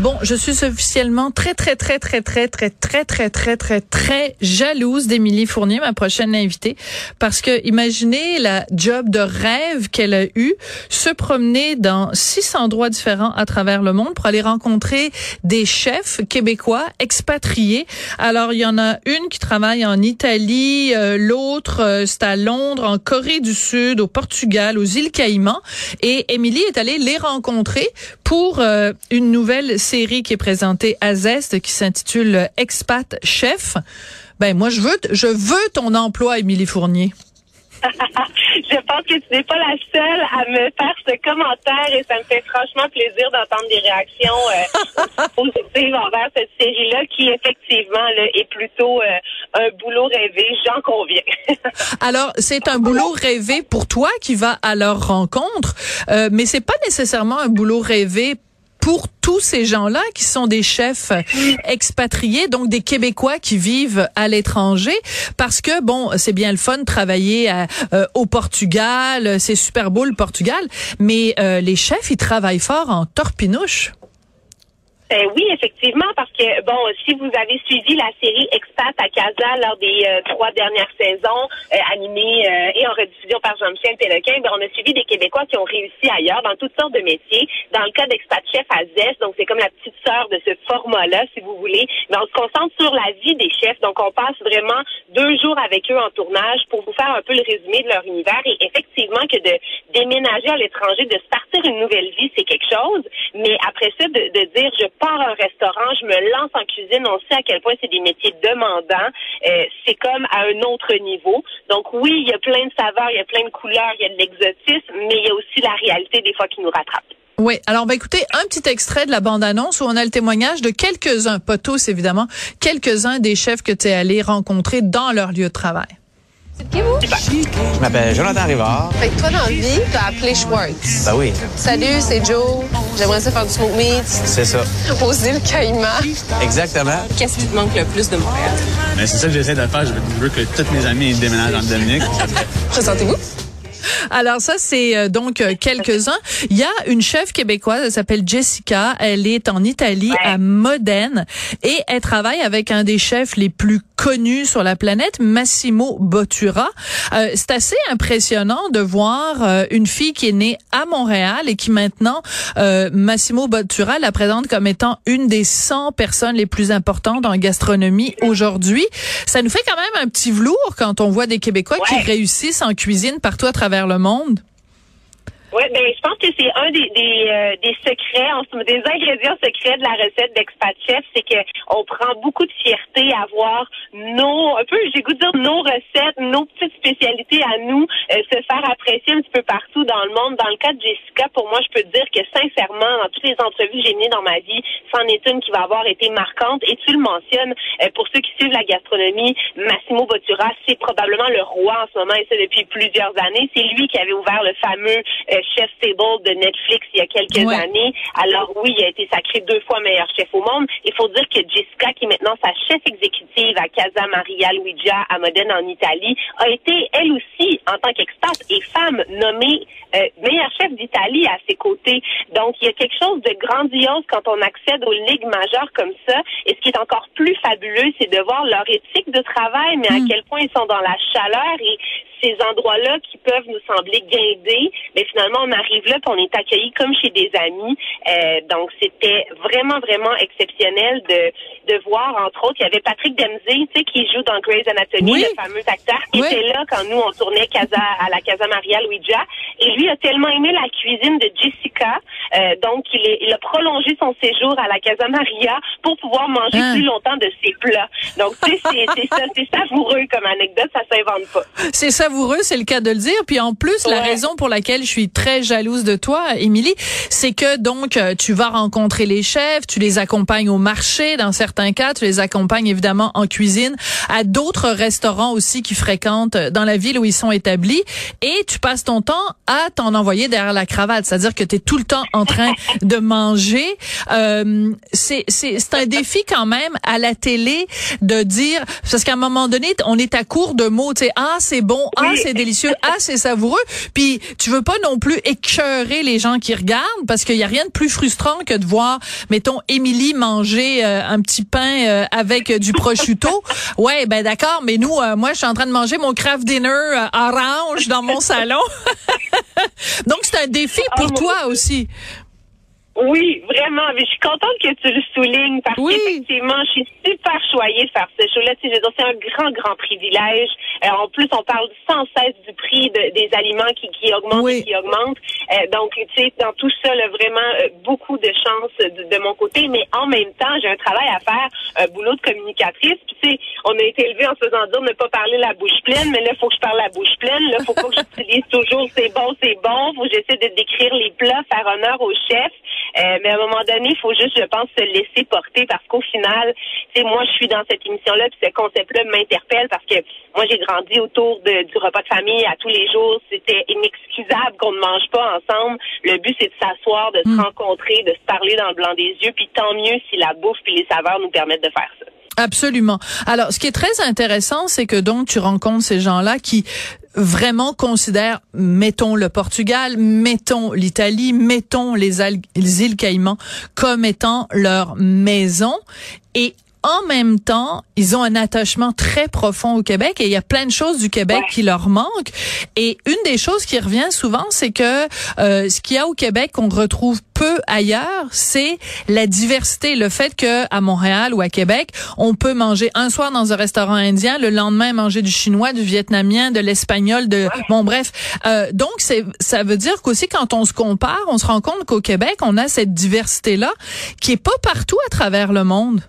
Bon, je suis officiellement très, très, très, très, très, très, très, très, très, très, très jalouse d'Émilie Fournier, ma prochaine invitée, parce que imaginez la job de rêve qu'elle a eu, se promener dans six endroits différents à travers le monde pour aller rencontrer des chefs québécois expatriés. Alors, il y en a une qui travaille en Italie, euh, l'autre, euh, c'est à Londres, en Corée du Sud, au Portugal, aux îles Caïmans, et Émilie est allée les rencontrer pour euh, une nouvelle série qui est présentée à Zest qui s'intitule Expat Chef. Ben moi je veux je veux ton emploi Émilie Fournier. je pense que tu n'es pas la seule à me faire ce commentaire et ça me fait franchement plaisir d'entendre des réactions euh, positives envers cette série-là qui effectivement là, est plutôt euh, un boulot rêvé, j'en conviens. Alors c'est un boulot rêvé pour toi qui va à leur rencontre, euh, mais c'est pas nécessairement un boulot rêvé pour tous ces gens-là qui sont des chefs expatriés, donc des Québécois qui vivent à l'étranger, parce que bon, c'est bien le fun de travailler euh, au Portugal, c'est super beau le Portugal, mais euh, les chefs ils travaillent fort en torpinouche. Euh, oui, effectivement, parce que bon, si vous avez suivi la série Expat à Casa lors des euh, trois dernières saisons euh, animées et en rediffusion par Jean-Michel Pélequin, ben, on a suivi des Québécois qui ont réussi ailleurs dans toutes sortes de métiers. Dans le cas d'Expat Chef à Zest, donc c'est comme la petite sœur de ce format-là, si vous voulez. Mais on se concentre sur la vie des chefs, donc on passe vraiment deux jours avec eux en tournage pour vous faire un peu le résumé de leur univers. Et effectivement, que de déménager à l'étranger, de se partir une nouvelle vie, c'est quelque chose. Mais après ça, de, de dire je un restaurant, je me lance en cuisine, on sait à quel point c'est des métiers demandants. Euh, c'est comme à un autre niveau. Donc oui, il y a plein de saveurs, il y a plein de couleurs, il y a de l'exotisme, mais il y a aussi la réalité des fois qui nous rattrape. Oui, alors on va écouter un petit extrait de la bande-annonce où on a le témoignage de quelques-uns, pas tous évidemment, quelques-uns des chefs que tu es allé rencontrer dans leur lieu de travail. C'est qui vous? Je m'appelle Jonathan Rivard. Fait que toi, dans la vie, t'as appelé Schwartz. Ben oui. Salut, c'est Joe. J'aimerais ça faire du smoke meat. C'est ça. Aux îles Caïmans. Exactement. Qu'est-ce qui te manque le plus de Montréal? Ben, c'est ça que j'essaie de faire. Je veux que tous mes amis déménagent en Dominique. Présentez-vous. Alors ça, c'est euh, donc euh, quelques-uns. Il y a une chef québécoise, elle s'appelle Jessica. Elle est en Italie, à Modène, et elle travaille avec un des chefs les plus connus sur la planète, Massimo Bottura. Euh, c'est assez impressionnant de voir une fille qui est née à Montréal et qui maintenant, Massimo Bottura la présente comme étant une des 100 personnes les plus importantes en gastronomie aujourd'hui. Ça nous fait quand même un petit velours quand on voit des Québécois qui réussissent en cuisine partout à travers le monde. Oui, ben je pense que c'est un des des, euh, des secrets, des ingrédients secrets de la recette d'Expat Chef, c'est que on prend beaucoup de fierté à voir nos, un peu, j'ai goût de dire nos recettes, nos petites spécialités à nous euh, se faire apprécier un petit peu partout dans le monde. Dans le cas de Jessica, pour moi, je peux dire que sincèrement, dans toutes les entrevues que j'ai menées dans ma vie, c'en est une qui va avoir été marquante. Et tu le mentionnes, euh, pour ceux qui suivent la gastronomie, Massimo Bottura, c'est probablement le roi en ce moment, et ça depuis plusieurs années. C'est lui qui avait ouvert le fameux Chef Table de Netflix il y a quelques années. Alors oui, il a été sacré deux fois meilleur chef au monde. Il faut dire que Jessica, qui est maintenant sa chef exécutive à Casa Maria Luigia à Modène en Italie, a été elle aussi, en tant qu'expat et femme, nommée euh, meilleure chef d'Italie à ses côtés. Donc il y a quelque chose de grandiose quand on accède aux ligues majeures comme ça. Et ce qui est encore plus fabuleux, c'est de voir leur éthique de travail, mais à quel point ils sont dans la chaleur et ces endroits-là qui peuvent nous sembler guindés, mais finalement on arrive là, puis on est accueilli comme chez des amis. Euh, donc c'était vraiment vraiment exceptionnel de de voir, entre autres, il y avait Patrick Dempsey, tu sais, qui joue dans Grey's Anatomy, Oui. le fameux acteur, qui Oui. était là quand nous, on tournait Casa, à la Casa Maria Luigia. Et lui a tellement aimé la cuisine de Jessica, euh, donc il, est- il a prolongé son séjour à la Casa Maria pour pouvoir manger Hein. plus longtemps de ses plats. Donc, tu sais, c'est ça, savoureux comme anecdote, ça s'invente pas. C'est savoureux, c'est le cas de le dire. Puis en plus, la raison pour laquelle je suis très jalouse de toi, Émilie, c'est que donc euh, tu vas rencontrer les chefs, tu les accompagnes au marché dans certains cas, tu les accompagnes évidemment en cuisine, à d'autres restaurants aussi qui fréquentent euh, dans la ville où ils sont établis, et tu passes ton temps à t'en envoyer derrière la cravate, c'est-à-dire que tu es tout le temps en train de manger. Euh, c'est c'est c'est un défi quand même à la télé de dire parce qu'à un moment donné on est à court de mots, tu sais ah c'est bon, ah Oui. c'est délicieux, ah c'est savoureux. Puis tu veux pas non plus écœurer les gens qui regardent parce qu'il y a rien de plus frustrant que de voir mettons Émilie manger euh, un petit pain euh, avec du prosciutto. ouais, ben d'accord, mais nous euh, moi je suis en train de manger mon craft dinner euh, orange dans mon salon. Donc c'est un défi pour mon toi aussi. Oui, vraiment. Mais je suis contente que tu le soulignes parce Oui. qu'effectivement, je suis super choyée de faire ce show-là. Tu sais, c'est un grand, grand privilège. Euh, en plus, on parle sans cesse du prix de- des aliments qui, qui augmentent Oui. et qui augmentent. Euh, donc, tu sais, dans tout ça, là, vraiment, euh, beaucoup de chance de, de mon côté. Mais en même temps, j'ai un travail à faire, un boulot de communicatrice. Puis, tu sais, on a été élevé en se faisant dire ne pas parler la bouche pleine, mais là, il faut que je parle la bouche pleine. Là, faut pas que j'utilise toujours c'est bon, c'est bon. Faut que j'essaie de décrire les plats, faire honneur au chef. Euh, mais à un moment donné, il faut juste, je pense, se laisser porter parce qu'au final, tu sais, moi, je suis dans cette émission-là, puis ce concept-là m'interpelle parce que moi, j'ai grandi autour de, du repas de famille à tous les jours. C'était inexcusable qu'on ne mange pas ensemble. Le but, c'est de s'asseoir, de se rencontrer, de se parler dans le blanc des yeux, puis tant mieux si la bouffe puis les saveurs nous permettent de faire ça. Absolument. Alors, ce qui est très intéressant, c'est que donc tu rencontres ces gens-là qui vraiment considèrent, mettons le Portugal, mettons l'Italie, mettons les, les îles Caïmans comme étant leur maison. Et en même temps, ils ont un attachement très profond au Québec et il y a plein de choses du Québec Ouais. qui leur manquent. Et une des choses qui revient souvent, c'est que euh, ce qu'il y a au Québec qu'on retrouve peu ailleurs, c'est la diversité, le fait que à Montréal ou à Québec, on peut manger un soir dans un restaurant indien, le lendemain manger du chinois, du vietnamien, de l'espagnol, de bon bref. Euh, donc c'est ça veut dire qu'aussi quand on se compare, on se rend compte qu'au Québec, on a cette diversité là qui est pas partout à travers le monde.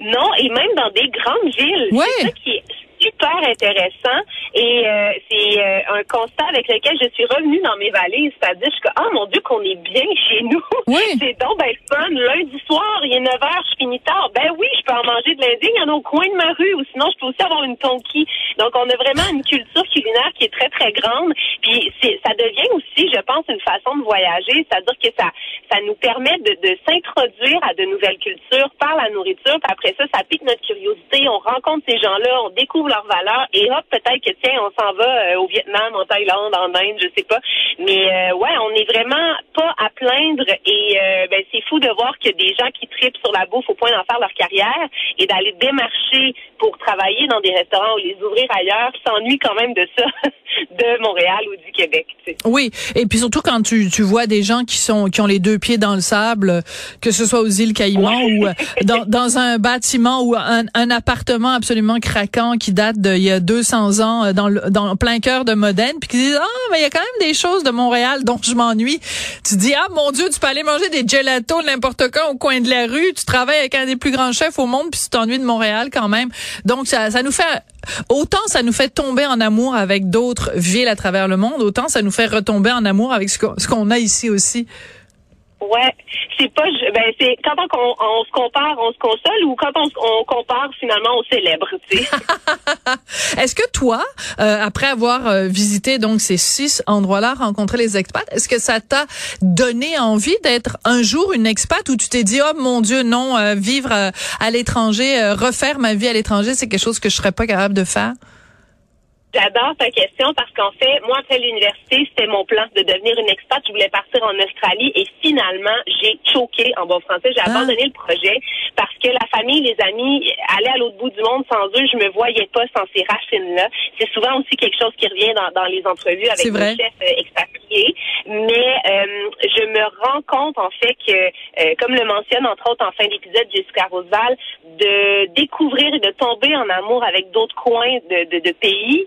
Non, et même dans des grandes villes. Ouais. C'est ça qui est super intéressant. Et euh, c'est euh, un constat avec lequel je suis revenue dans mes valises. C'est-à-dire, je suis comme, ah mon Dieu, qu'on est bien chez nous. Oui. C'est donc ben fun. Lundi soir, il est 9 heures, je finis tard. Ben oui, je peux en manger de l'Indien. Il y en a au coin de ma rue. Ou sinon, je peux aussi avoir une tonki. Donc, on a vraiment une culture culinaire qui est très, très grande. Puis, c'est, ça devient aussi, je pense, une façon de voyager. C'est-à-dire que ça, ça nous permet de, de s'introduire à de nouvelles cultures par la nourriture. Puis après ça, ça pique notre curiosité. On rencontre ces gens-là, on découvre leurs valeurs. Et hop, peut-être que, tiens, on s'en va euh, au Vietnam, en Thaïlande, en Inde, je sais pas. Mais euh, ouais, on n'est vraiment pas à plaindre. Et euh, ben, c'est fou de voir que des gens qui tripent sur la bouffe au point d'en faire leur carrière et d'aller démarcher pour travailler dans des restaurants ou les ouvrir ailleurs s'ennuient quand même de ça, de Montréal ou du Québec. tu sais. Oui, et puis surtout quand tu, tu vois des gens qui sont qui ont les deux pieds dans le sable, que ce soit aux îles Caïmans ou dans, dans un bâtiment ou un, un appartement absolument craquant qui date d'il y a 200 ans euh, dans le dans le plein cœur de Modène, puis qui disent ah mais il y a quand même des choses de Montréal dont je m'ennuie. Tu dis ah mon Dieu, tu peux aller manger des gelatos n'importe quand au coin de la rue, tu travailles avec un des plus grands chefs au monde puis tu t'ennuies de Montréal quand même. Donc ça ça nous fait autant ça nous fait tomber en amour avec d'autres villes à travers le monde, autant ça nous fait retomber en amour avec ce qu'on a ici aussi. Ouais, c'est pas, ben c'est quand on, se compare, on se console ou quand on, on compare finalement, on célèbre. Est-ce que toi, euh, après avoir euh, visité donc ces six endroits-là, rencontré les expats, est-ce que ça t'a donné envie d'être un jour une expat où tu t'es dit oh mon Dieu non, euh, vivre à l'étranger, refaire ma vie à l'étranger, c'est quelque chose que je serais pas capable de faire? J'adore ta question parce qu'en fait, moi, après l'université, c'était mon plan de devenir une expat. Je voulais partir en Australie et finalement, j'ai choqué en bon français. J'ai Ah. abandonné le projet parce que la famille, les amis, aller à l'autre bout du monde sans eux, je me voyais pas sans ces racines-là. C'est souvent aussi quelque chose qui revient dans, dans les entrevues avec les chefs euh, expatriés. Mais euh, je me rends compte en fait que, euh, comme le mentionne entre autres en fin d'épisode Jessica Roseval, de découvrir et de tomber en amour avec d'autres coins de, de, de pays,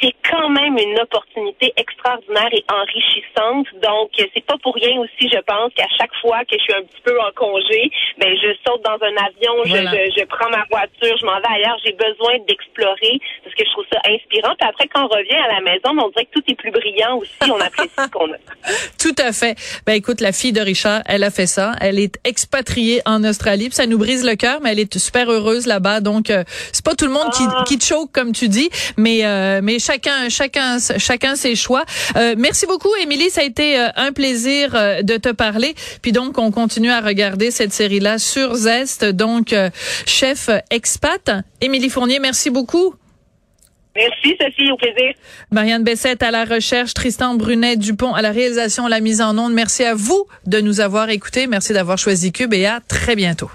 c'est quand même une opportunité extraordinaire et enrichissante. Donc, c'est pas pour rien aussi, je pense, qu'à chaque fois que je suis un petit peu en congé, ben je saute dans un avion, je, je, je, prends ma voiture, je m'en vais ailleurs. J'ai besoin d'explorer parce que je trouve ça inspirant. Puis après, quand on revient à la maison, on dirait que tout est plus brillant aussi. On apprécie ce qu'on a. Tout à fait. Ben écoute, la fille de Richard, elle a fait ça. Elle est expatriée en Australie. Puis ça nous brise le cœur, mais elle est super heureuse là-bas. Donc, euh, c'est pas tout le monde qui, ah. qui choke comme tu dis, mais euh, mais chacun chacun chacun ses choix. Euh, merci beaucoup, Émilie. Ça a été euh, un plaisir de te parler. Puis donc, on continue à regarder cette série-là sur Zest. Donc, chef expat, Émilie Fournier, merci beaucoup. Merci, Sophie, au plaisir. Marianne Bessette à la recherche, Tristan Brunet Dupont à la réalisation, la mise en onde. Merci à vous de nous avoir écoutés. Merci d'avoir choisi Cube et à très bientôt.